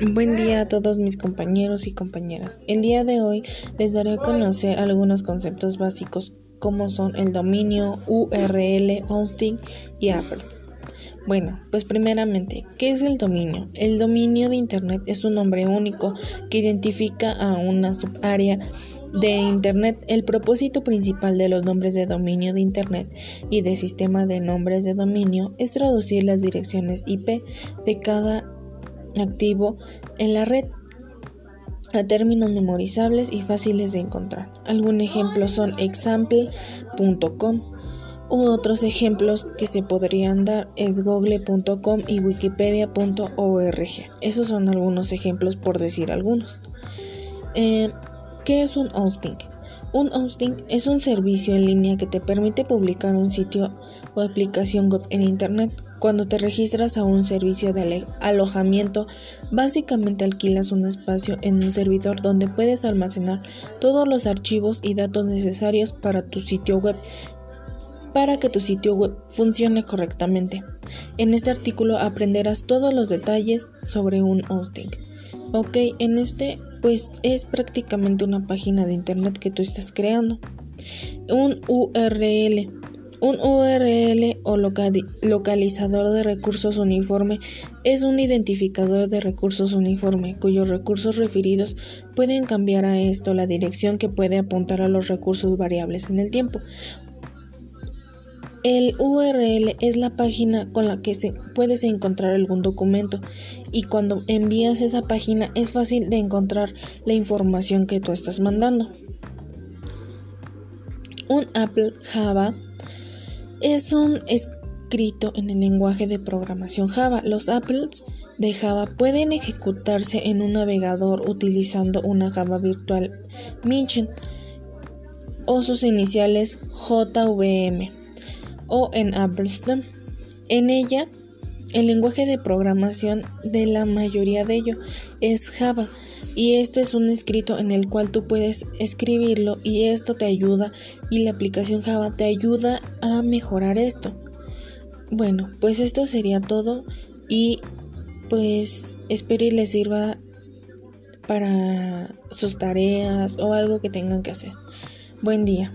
Buen día a todos mis compañeros y compañeras. El día de hoy les daré a conocer algunos conceptos básicos como son el dominio, URL, hosting y Apple. Bueno, pues primeramente, ¿qué es el dominio? El dominio de Internet es un nombre único que identifica a una subárea de Internet. El propósito principal de los nombres de dominio de Internet y de sistema de nombres de dominio es traducir las direcciones IP de cada activo en la red a términos memorizables y fáciles de encontrar. Algunos ejemplos son example.com u otros ejemplos que se podrían dar es google.com y wikipedia.org. Esos son algunos ejemplos por decir algunos. Eh, ¿Qué es un hosting? Un hosting es un servicio en línea que te permite publicar un sitio o aplicación web en Internet cuando te registras a un servicio de alojamiento, básicamente alquilas un espacio en un servidor donde puedes almacenar todos los archivos y datos necesarios para tu sitio web para que tu sitio web funcione correctamente. En este artículo aprenderás todos los detalles sobre un hosting. Ok, en este pues es prácticamente una página de internet que tú estás creando. Un URL un URL o localizador de recursos uniforme es un identificador de recursos uniforme cuyos recursos referidos pueden cambiar a esto la dirección que puede apuntar a los recursos variables en el tiempo. El URL es la página con la que se puedes encontrar algún documento y cuando envías esa página es fácil de encontrar la información que tú estás mandando. Un Apple Java es un escrito en el lenguaje de programación Java. Los apples de Java pueden ejecutarse en un navegador utilizando una Java Virtual Machine o sus iniciales JVM o en Appleston. En ella, el lenguaje de programación de la mayoría de ello es Java y esto es un escrito en el cual tú puedes escribirlo y esto te ayuda y la aplicación Java te ayuda a mejorar esto. Bueno, pues esto sería todo y pues espero y les sirva para sus tareas o algo que tengan que hacer. Buen día.